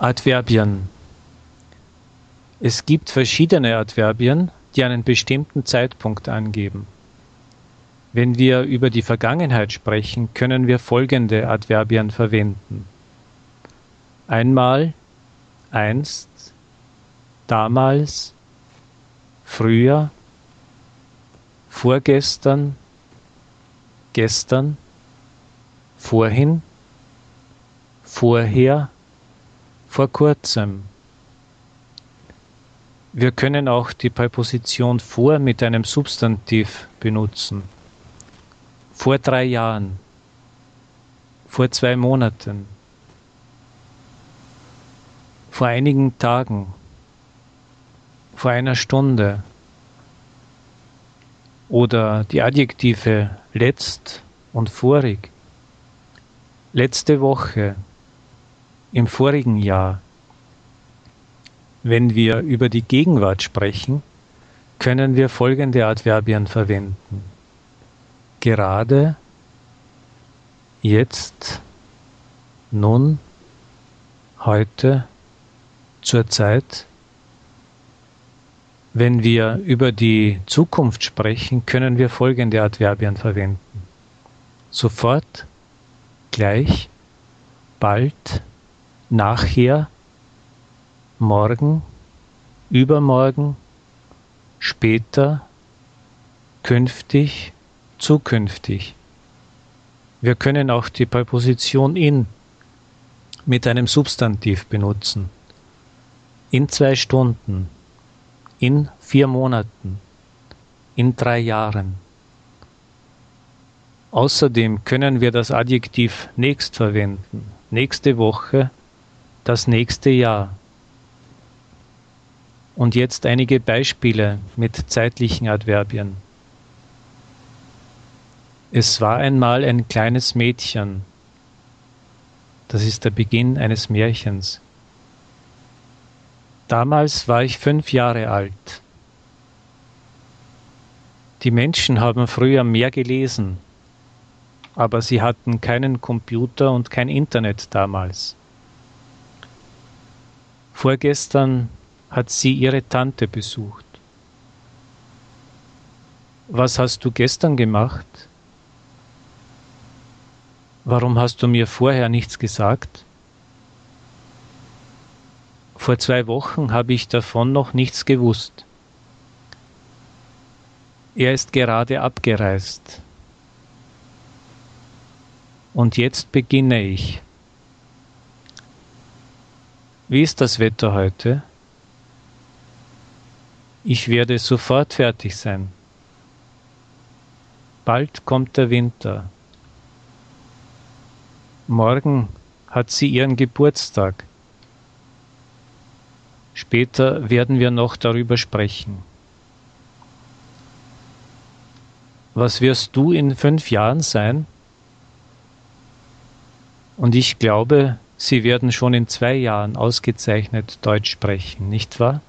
Adverbien. Es gibt verschiedene Adverbien, die einen bestimmten Zeitpunkt angeben. Wenn wir über die Vergangenheit sprechen, können wir folgende Adverbien verwenden. Einmal, einst, damals, früher, vorgestern, gestern, vorhin, vorher, vor kurzem. Wir können auch die Präposition vor mit einem Substantiv benutzen. Vor drei Jahren, vor zwei Monaten, vor einigen Tagen, vor einer Stunde. Oder die Adjektive letzt und vorig, letzte Woche, im vorigen Jahr. Wenn wir über die Gegenwart sprechen, können wir folgende Adverbien verwenden. Gerade, jetzt, nun, heute, zurzeit. Wenn wir über die Zukunft sprechen, können wir folgende Adverbien verwenden. Sofort, gleich, bald, nachher, morgen, übermorgen, später, künftig, zukünftig. Wir können auch die Präposition in mit einem Substantiv benutzen. In zwei Stunden, in vier Monaten, in drei Jahren. Außerdem können wir das Adjektiv nächst verwenden, nächste Woche, das nächste Jahr. Und jetzt einige Beispiele mit zeitlichen Adverbien. Es war einmal ein kleines Mädchen. Das ist der Beginn eines Märchens. Damals war ich fünf Jahre alt. Die Menschen haben früher mehr gelesen, aber sie hatten keinen Computer und kein Internet damals. Vorgestern hat sie ihre Tante besucht. Was hast du gestern gemacht? Warum hast du mir vorher nichts gesagt? Vor zwei Wochen habe ich davon noch nichts gewusst. Er ist gerade abgereist. Und jetzt beginne ich. Wie ist das Wetter heute? Ich werde sofort fertig sein. Bald kommt der Winter. Morgen hat sie ihren Geburtstag. Später werden wir noch darüber sprechen. Was wirst du in fünf Jahren sein? Und ich glaube, Sie werden schon in zwei Jahren ausgezeichnet Deutsch sprechen, nicht wahr?